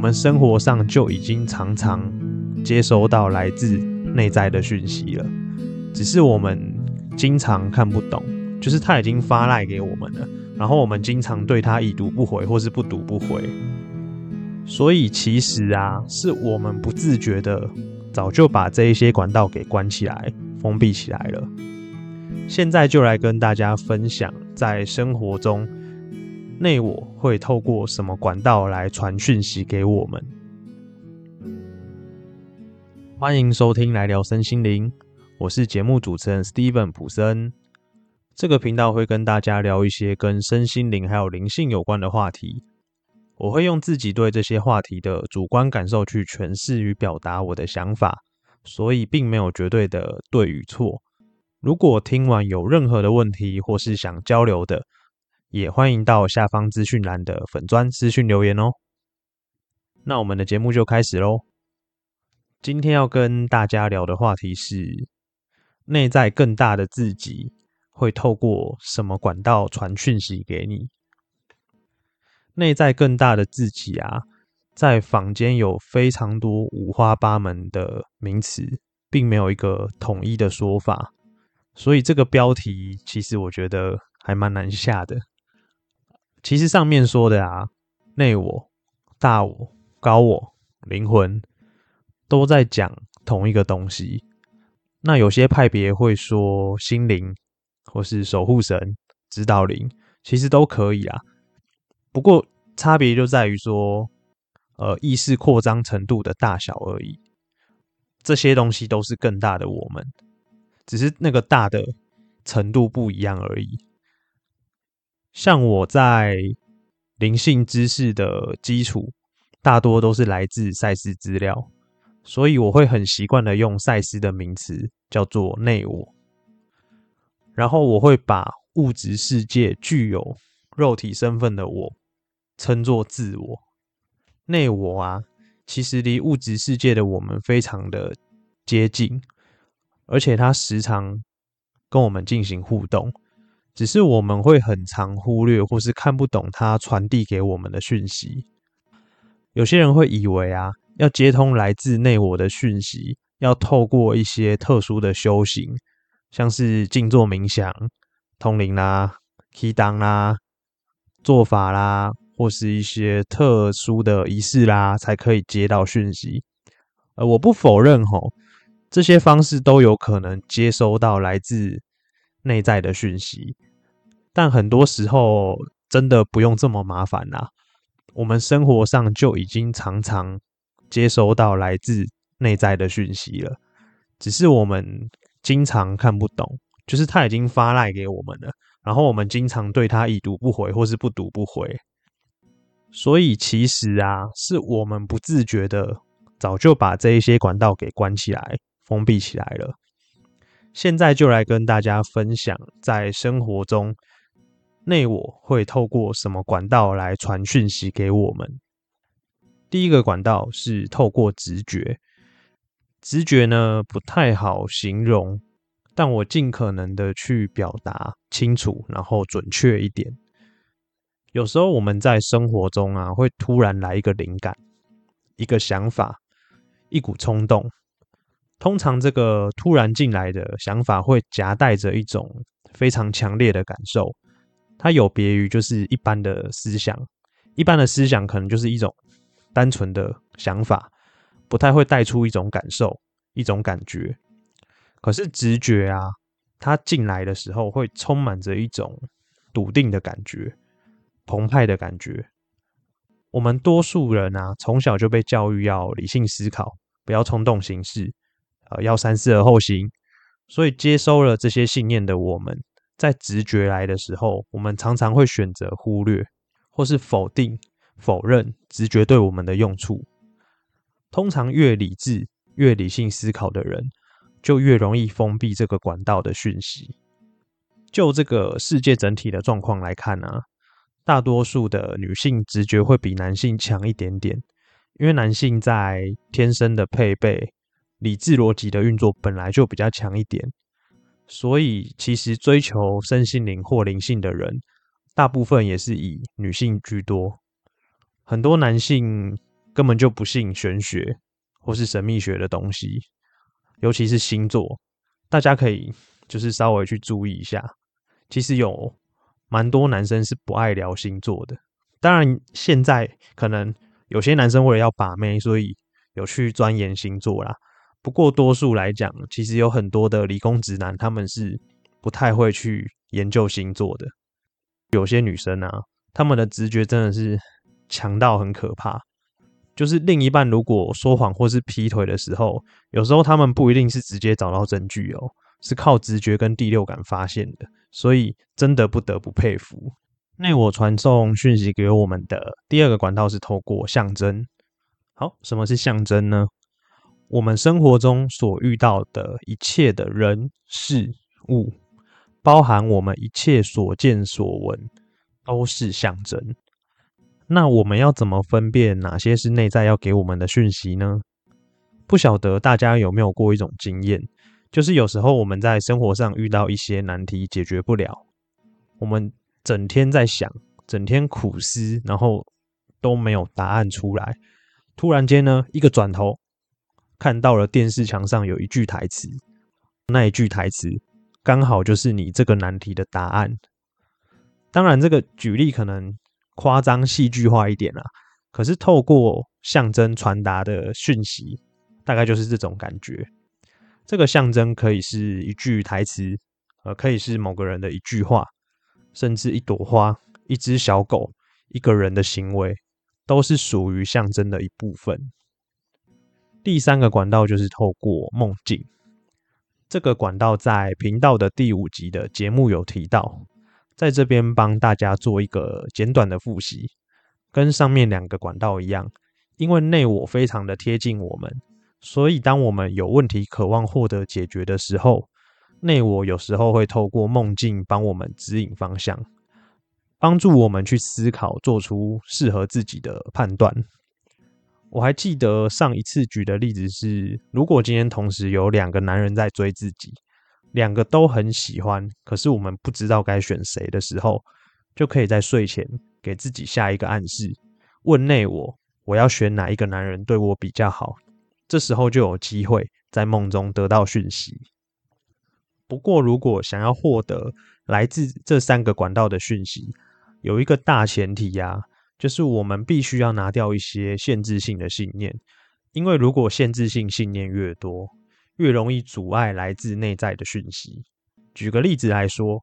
我们生活上就已经常常接收到来自内在的讯息了，只是我们经常看不懂，就是他已经发赖给我们了，然后我们经常对他已读不回，或是不读不回。所以其实啊，是我们不自觉的，早就把这一些管道给关起来、封闭起来了。现在就来跟大家分享，在生活中。内我会透过什么管道来传讯息给我们？欢迎收听来聊身心灵，我是节目主持人 Steven 普森。这个频道会跟大家聊一些跟身心灵还有灵性有关的话题。我会用自己对这些话题的主观感受去诠释与表达我的想法，所以并没有绝对的对与错。如果听完有任何的问题或是想交流的，也欢迎到下方资讯栏的粉砖私讯留言哦。那我们的节目就开始喽。今天要跟大家聊的话题是：内在更大的自己会透过什么管道传讯息给你？内在更大的自己啊，在坊间有非常多五花八门的名词，并没有一个统一的说法，所以这个标题其实我觉得还蛮难下的。其实上面说的啊，内我、大我、高我、灵魂，都在讲同一个东西。那有些派别会说心灵，或是守护神、指导灵，其实都可以啊。不过差别就在于说，呃，意识扩张程度的大小而已。这些东西都是更大的我们，只是那个大的程度不一样而已。像我在灵性知识的基础，大多都是来自赛斯资料，所以我会很习惯的用赛斯的名词叫做内我，然后我会把物质世界具有肉体身份的我称作自我。内我啊，其实离物质世界的我们非常的接近，而且它时常跟我们进行互动。只是我们会很常忽略，或是看不懂他传递给我们的讯息。有些人会以为啊，要接通来自内我的讯息，要透过一些特殊的修行，像是静坐冥想、通灵啦、祈祷啦、做法啦，或是一些特殊的仪式啦，才可以接到讯息。呃，我不否认吼，这些方式都有可能接收到来自。内在的讯息，但很多时候真的不用这么麻烦啦。我们生活上就已经常常接收到来自内在的讯息了，只是我们经常看不懂，就是他已经发赖给我们了，然后我们经常对他已读不回，或是不读不回。所以其实啊，是我们不自觉的，早就把这一些管道给关起来、封闭起来了。现在就来跟大家分享，在生活中内我会透过什么管道来传讯息给我们。第一个管道是透过直觉，直觉呢不太好形容，但我尽可能的去表达清楚，然后准确一点。有时候我们在生活中啊，会突然来一个灵感、一个想法、一股冲动。通常这个突然进来的想法会夹带着一种非常强烈的感受，它有别于就是一般的思想，一般的思想可能就是一种单纯的想法，不太会带出一种感受、一种感觉。可是直觉啊，它进来的时候会充满着一种笃定的感觉、澎湃的感觉。我们多数人啊，从小就被教育要理性思考，不要冲动行事。呃，要三思而后行，所以接收了这些信念的我们，在直觉来的时候，我们常常会选择忽略或是否定、否认直觉对我们的用处。通常越理智、越理性思考的人，就越容易封闭这个管道的讯息。就这个世界整体的状况来看呢，大多数的女性直觉会比男性强一点点，因为男性在天生的配备。理智逻辑的运作本来就比较强一点，所以其实追求身心灵或灵性的人，大部分也是以女性居多。很多男性根本就不信玄学或是神秘学的东西，尤其是星座，大家可以就是稍微去注意一下。其实有蛮多男生是不爱聊星座的，当然现在可能有些男生为了要把妹，所以有去钻研星座啦。不过多数来讲，其实有很多的理工直男，他们是不太会去研究星座的。有些女生啊，他们的直觉真的是强到很可怕。就是另一半如果说谎或是劈腿的时候，有时候他们不一定是直接找到证据哦，是靠直觉跟第六感发现的。所以真的不得不佩服。内我传送讯息给我们的第二个管道是透过象征。好，什么是象征呢？我们生活中所遇到的一切的人事物。包含我们一切所见所闻都是象征。那我们要怎么分辨哪些是内在要给我们的讯息呢？不晓得大家有没有过一种经验，就是有时候我们在生活上遇到一些难题解决不了，我们整天在想，整天苦思，然后都没有答案出来。突然间呢，一个转头看到了电视墙上有一句台词，那一句台词。刚好就是你这个难题的答案。当然，这个举例可能夸张戏剧化一点啦，可是透过象征传达的讯息，大概就是这种感觉。这个象征可以是一句台词，呃，可以是某个人的一句话，甚至一朵花、一只小狗、一个人的行为，都是属于象征的一部分。第三个管道就是透过梦境。这个管道在频道的第五集的节目有提到，在这边帮大家做一个简短的复习，跟上面两个管道一样，因为内我非常的贴近我们，所以当我们有问题渴望获得解决的时候，内我有时候会透过梦境帮我们指引方向，帮助我们去思考，做出适合自己的判断。我还记得上一次举的例子是，如果今天同时有两个男人在追自己，两个都很喜欢，可是我们不知道该选谁的时候，就可以在睡前给自己下一个暗示，问内我，我要选哪一个男人对我比较好？这时候就有机会在梦中得到讯息。不过，如果想要获得来自这三个管道的讯息，有一个大前提呀。就是我们必须要拿掉一些限制性的信念，因为如果限制性信念越多，越容易阻碍来自内在的讯息。举个例子来说，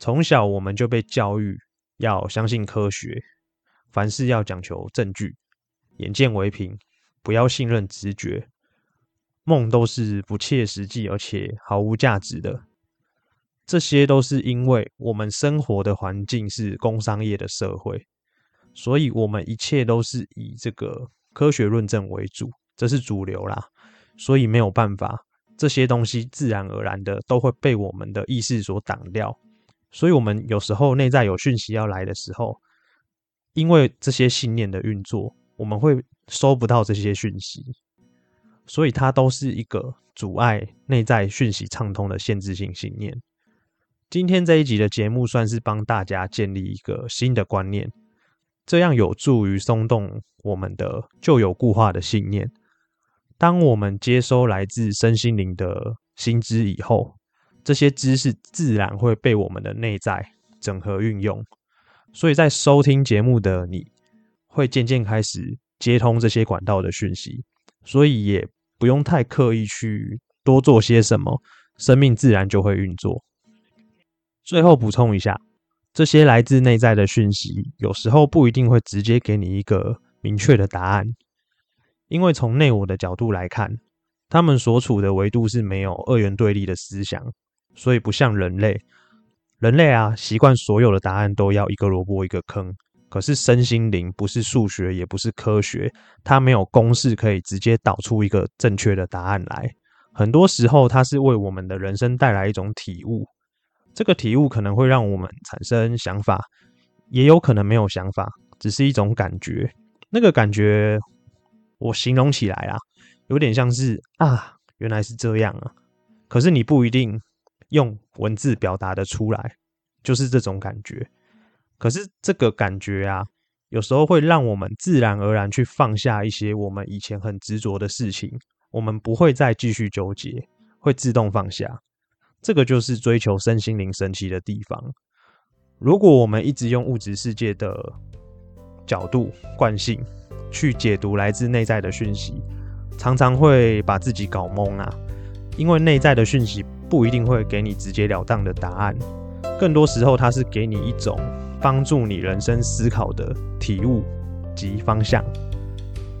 从小我们就被教育要相信科学，凡事要讲求证据，眼见为凭，不要信任直觉，梦都是不切实际而且毫无价值的。这些都是因为我们生活的环境是工商业的社会。所以，我们一切都是以这个科学论证为主，这是主流啦。所以没有办法，这些东西自然而然的都会被我们的意识所挡掉。所以，我们有时候内在有讯息要来的时候，因为这些信念的运作，我们会收不到这些讯息。所以，它都是一个阻碍内在讯息畅通的限制性信念。今天这一集的节目，算是帮大家建立一个新的观念。这样有助于松动我们的旧有固化的信念。当我们接收来自身心灵的新知以后，这些知识自然会被我们的内在整合运用。所以在收听节目的你，会渐渐开始接通这些管道的讯息，所以也不用太刻意去多做些什么，生命自然就会运作。最后补充一下。这些来自内在的讯息，有时候不一定会直接给你一个明确的答案，因为从内我的角度来看，他们所处的维度是没有二元对立的思想，所以不像人类。人类啊，习惯所有的答案都要一个萝卜一个坑，可是身心灵不是数学，也不是科学，它没有公式可以直接导出一个正确的答案来。很多时候，它是为我们的人生带来一种体悟。这个体悟可能会让我们产生想法，也有可能没有想法，只是一种感觉。那个感觉，我形容起来啊，有点像是啊，原来是这样啊。可是你不一定用文字表达的出来，就是这种感觉。可是这个感觉啊，有时候会让我们自然而然去放下一些我们以前很执着的事情，我们不会再继续纠结，会自动放下。这个就是追求身心灵神奇的地方。如果我们一直用物质世界的角度惯性去解读来自内在的讯息，常常会把自己搞懵啊。因为内在的讯息不一定会给你直截了当的答案，更多时候它是给你一种帮助你人生思考的体悟及方向。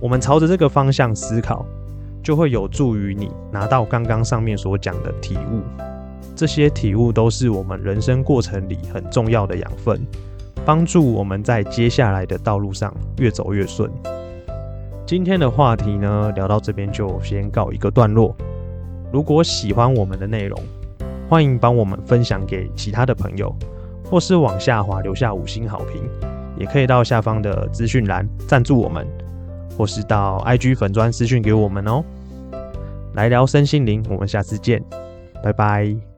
我们朝着这个方向思考，就会有助于你拿到刚刚上面所讲的体悟。这些体悟都是我们人生过程里很重要的养分，帮助我们在接下来的道路上越走越顺。今天的话题呢，聊到这边就先告一个段落。如果喜欢我们的内容，欢迎帮我们分享给其他的朋友，或是往下滑留下五星好评，也可以到下方的资讯栏赞助我们，或是到 IG 粉砖私讯给我们哦。来聊身心灵，我们下次见，拜拜。